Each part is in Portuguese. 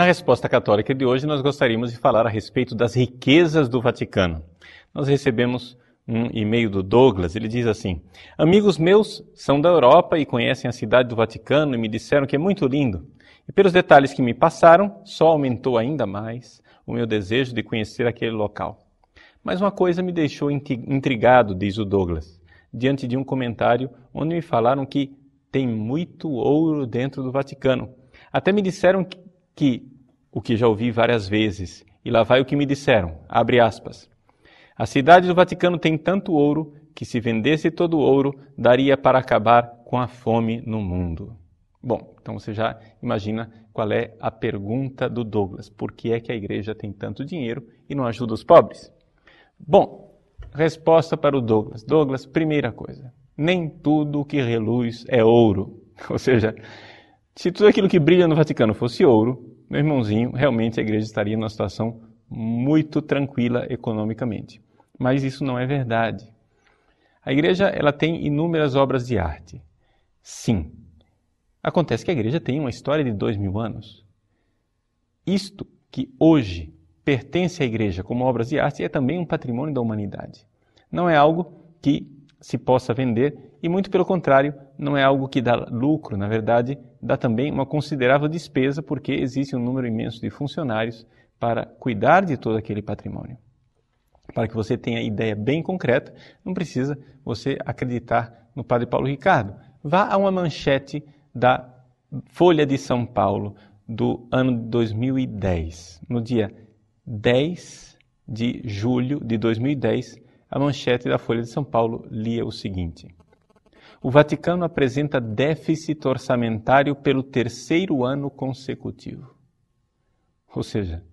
Na resposta católica de hoje, nós gostaríamos de falar a respeito das riquezas do Vaticano. Nós recebemos um e-mail do Douglas, ele diz assim: Amigos meus são da Europa e conhecem a cidade do Vaticano e me disseram que é muito lindo. E pelos detalhes que me passaram, só aumentou ainda mais o meu desejo de conhecer aquele local. Mas uma coisa me deixou intrigado, diz o Douglas, diante de um comentário onde me falaram que tem muito ouro dentro do Vaticano. Até me disseram que, que o que já ouvi várias vezes, e lá vai o que me disseram, abre aspas. A cidade do Vaticano tem tanto ouro que se vendesse todo o ouro, daria para acabar com a fome no mundo. Bom, então você já imagina qual é a pergunta do Douglas. Por que é que a igreja tem tanto dinheiro e não ajuda os pobres? Bom, resposta para o Douglas. Douglas, primeira coisa, nem tudo que reluz é ouro. Ou seja, se tudo aquilo que brilha no Vaticano fosse ouro, meu irmãozinho, realmente a igreja estaria numa situação muito tranquila economicamente. Mas isso não é verdade. A igreja ela tem inúmeras obras de arte. Sim. Acontece que a igreja tem uma história de dois mil anos. Isto que hoje pertence à igreja como obras de arte é também um patrimônio da humanidade. Não é algo que se possa vender e, muito pelo contrário, não é algo que dá lucro. Na verdade, dá também uma considerável despesa, porque existe um número imenso de funcionários para cuidar de todo aquele patrimônio. Para que você tenha ideia bem concreta, não precisa você acreditar no Padre Paulo Ricardo. Vá a uma manchete da Folha de São Paulo do ano de 2010. No dia 10 de julho de 2010, a manchete da Folha de São Paulo lia o seguinte: o Vaticano apresenta déficit orçamentário pelo terceiro ano consecutivo. Ou seja,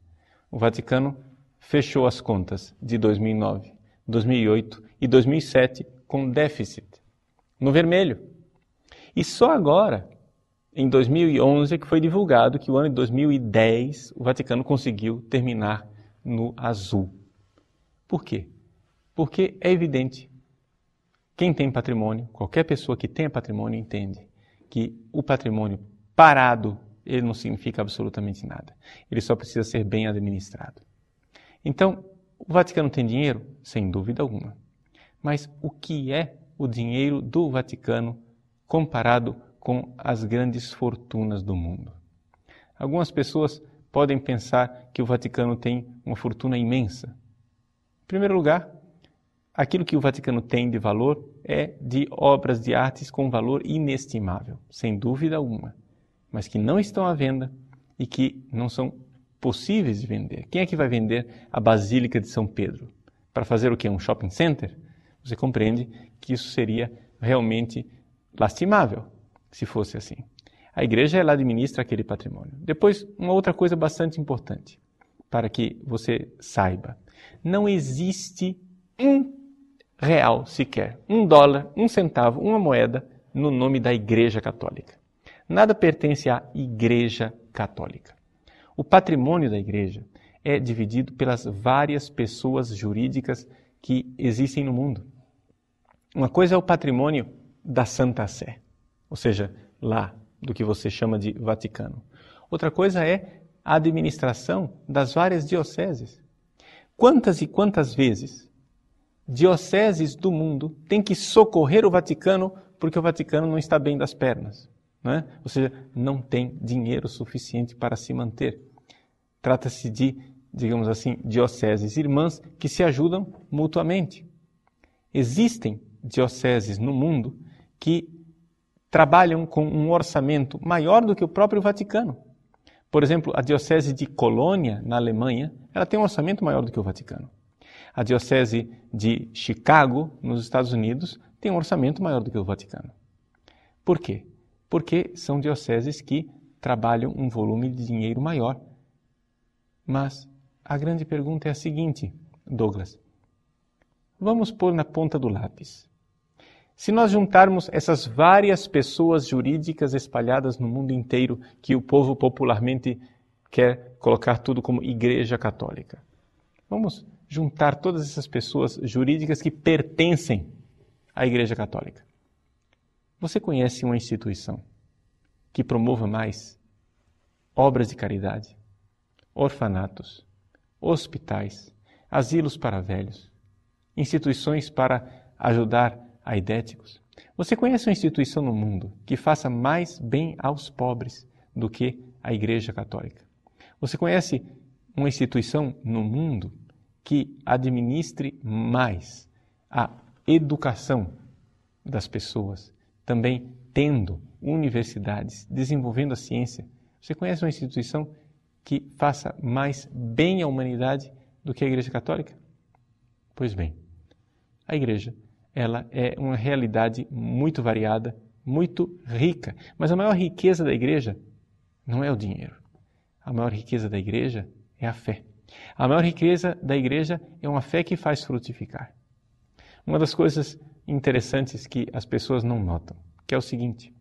o Vaticano fechou as contas de 2009, 2008 e 2007 com déficit, no vermelho. E só agora, em 2011, é que foi divulgado que o ano de 2010 o Vaticano conseguiu terminar no azul. Por quê? Porque é evidente quem tem patrimônio, qualquer pessoa que tenha patrimônio entende que o patrimônio parado, ele não significa absolutamente nada. Ele só precisa ser bem administrado. Então, o Vaticano tem dinheiro? Sem dúvida alguma. Mas o que é o dinheiro do Vaticano comparado com as grandes fortunas do mundo? Algumas pessoas podem pensar que o Vaticano tem uma fortuna imensa. Em primeiro lugar, aquilo que o Vaticano tem de valor é de obras de artes com valor inestimável, sem dúvida alguma, mas que não estão à venda e que não são possíveis de vender. Quem é que vai vender a Basílica de São Pedro? Para fazer o que? Um shopping center? Você compreende que isso seria realmente lastimável se fosse assim. A igreja ela administra aquele patrimônio. Depois, uma outra coisa bastante importante para que você saiba: não existe um real sequer, um dólar, um centavo, uma moeda no nome da Igreja Católica. Nada pertence à Igreja Católica. O patrimônio da Igreja é dividido pelas várias pessoas jurídicas que existem no mundo. Uma coisa é o patrimônio da Santa Sé, ou seja, lá do que você chama de Vaticano. Outra coisa é a administração das várias dioceses. Quantas e quantas vezes dioceses do mundo têm que socorrer o Vaticano porque o Vaticano não está bem das pernas. Não é? Ou seja, não tem dinheiro suficiente para se manter. Trata-se de, digamos assim, dioceses irmãs que se ajudam mutuamente. Existem dioceses no mundo que trabalham com um orçamento maior do que o próprio Vaticano. Por exemplo, a diocese de Colônia, na Alemanha, ela tem um orçamento maior do que o Vaticano. A Diocese de Chicago, nos Estados Unidos, tem um orçamento maior do que o Vaticano. Por quê? Porque são dioceses que trabalham um volume de dinheiro maior. Mas a grande pergunta é a seguinte, Douglas. Vamos pôr na ponta do lápis. Se nós juntarmos essas várias pessoas jurídicas espalhadas no mundo inteiro, que o povo popularmente quer colocar tudo como Igreja Católica, vamos juntar todas essas pessoas jurídicas que pertencem à Igreja Católica. Você conhece uma instituição que promova mais obras de caridade, orfanatos, hospitais, asilos para velhos, instituições para ajudar aidéticos? Você conhece uma instituição no mundo que faça mais bem aos pobres do que a Igreja Católica? Você conhece uma instituição no mundo que administre mais a educação das pessoas, também tendo universidades, desenvolvendo a ciência. Você conhece uma instituição que faça mais bem à humanidade do que a Igreja Católica? Pois bem, a Igreja ela é uma realidade muito variada, muito rica. Mas a maior riqueza da igreja não é o dinheiro. A maior riqueza da igreja é a fé. A maior riqueza da igreja é uma fé que faz frutificar. Uma das coisas interessantes que as pessoas não notam, que é o seguinte: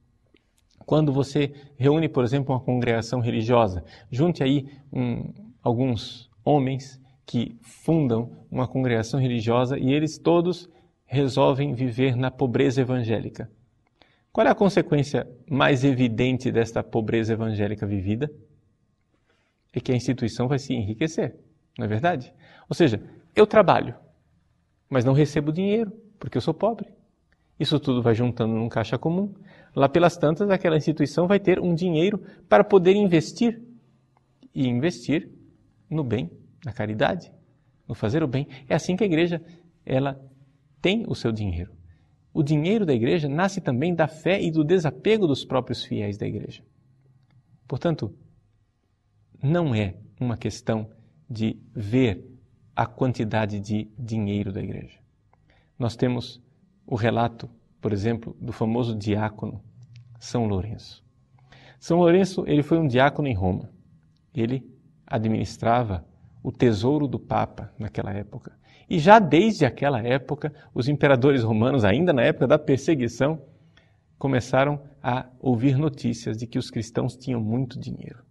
quando você reúne, por exemplo, uma congregação religiosa, junte aí um, alguns homens que fundam uma congregação religiosa e eles todos resolvem viver na pobreza evangélica. Qual é a consequência mais evidente desta pobreza evangélica vivida? É que a instituição vai se enriquecer, não é verdade? Ou seja, eu trabalho, mas não recebo dinheiro, porque eu sou pobre. Isso tudo vai juntando num caixa comum. Lá pelas tantas, aquela instituição vai ter um dinheiro para poder investir. E investir no bem, na caridade, no fazer o bem. É assim que a igreja ela tem o seu dinheiro. O dinheiro da igreja nasce também da fé e do desapego dos próprios fiéis da igreja. Portanto, não é uma questão de ver a quantidade de dinheiro da igreja. Nós temos o relato, por exemplo, do famoso diácono São Lourenço. São Lourenço, ele foi um diácono em Roma. Ele administrava o tesouro do Papa naquela época. E já desde aquela época, os imperadores romanos, ainda na época da perseguição, começaram a ouvir notícias de que os cristãos tinham muito dinheiro.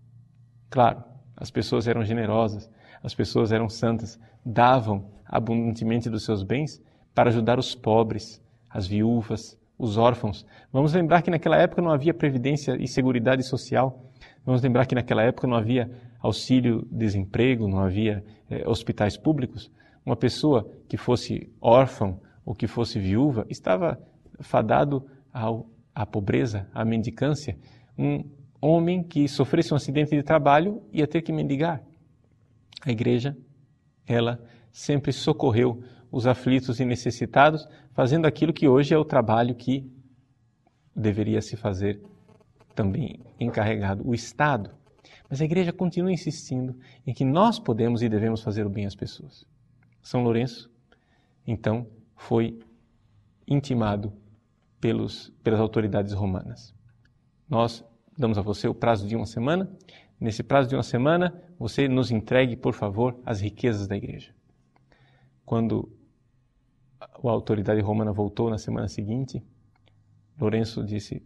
Claro, as pessoas eram generosas, as pessoas eram santas, davam abundantemente dos seus bens para ajudar os pobres, as viúvas, os órfãos. Vamos lembrar que naquela época não havia previdência e seguridade social. Vamos lembrar que naquela época não havia auxílio-desemprego, não havia eh, hospitais públicos uma pessoa que fosse órfã ou que fosse viúva estava fadado ao, à pobreza, à mendicância. Um homem que sofresse um acidente de trabalho ia ter que mendigar. A igreja, ela sempre socorreu os aflitos e necessitados, fazendo aquilo que hoje é o trabalho que deveria se fazer também encarregado, o Estado. Mas a igreja continua insistindo em que nós podemos e devemos fazer o bem às pessoas. São Lourenço, então, foi intimado pelos, pelas autoridades romanas. Nós damos a você o prazo de uma semana. Nesse prazo de uma semana, você nos entregue, por favor, as riquezas da igreja. Quando a autoridade romana voltou na semana seguinte, Lourenço disse: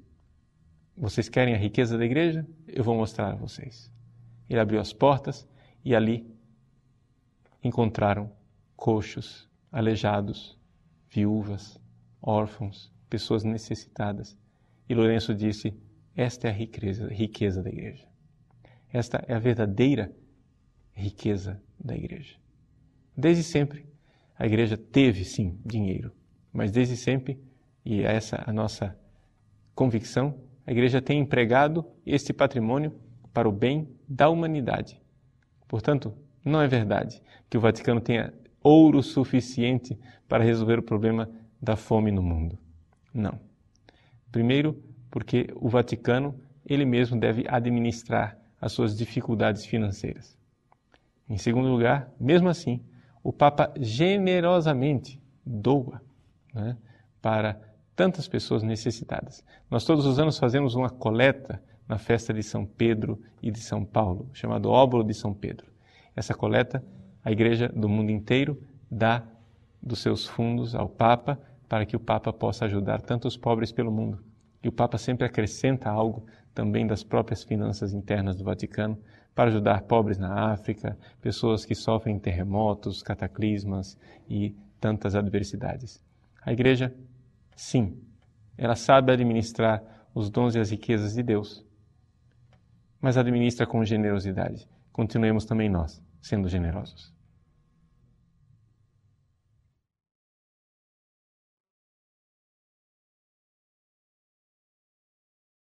Vocês querem a riqueza da igreja? Eu vou mostrar a vocês. Ele abriu as portas e ali encontraram coxos, aleijados, viúvas, órfãos, pessoas necessitadas. E Lourenço disse: Esta é a riqueza, riqueza da igreja. Esta é a verdadeira riqueza da igreja. Desde sempre, a igreja teve sim dinheiro, mas desde sempre, e é essa a nossa convicção, a igreja tem empregado este patrimônio para o bem da humanidade. Portanto, não é verdade que o Vaticano tenha ouro suficiente para resolver o problema da fome no mundo. Não. Primeiro, porque o Vaticano ele mesmo deve administrar as suas dificuldades financeiras. Em segundo lugar, mesmo assim, o Papa generosamente doa né, para tantas pessoas necessitadas. Nós todos os anos fazemos uma coleta na festa de São Pedro e de São Paulo, chamado Óbolo de São Pedro. Essa coleta a igreja do mundo inteiro dá dos seus fundos ao Papa para que o Papa possa ajudar tantos pobres pelo mundo. E o Papa sempre acrescenta algo também das próprias finanças internas do Vaticano para ajudar pobres na África, pessoas que sofrem terremotos, cataclismas e tantas adversidades. A Igreja, sim, ela sabe administrar os dons e as riquezas de Deus, mas administra com generosidade. Continuemos também nós sendo generosos.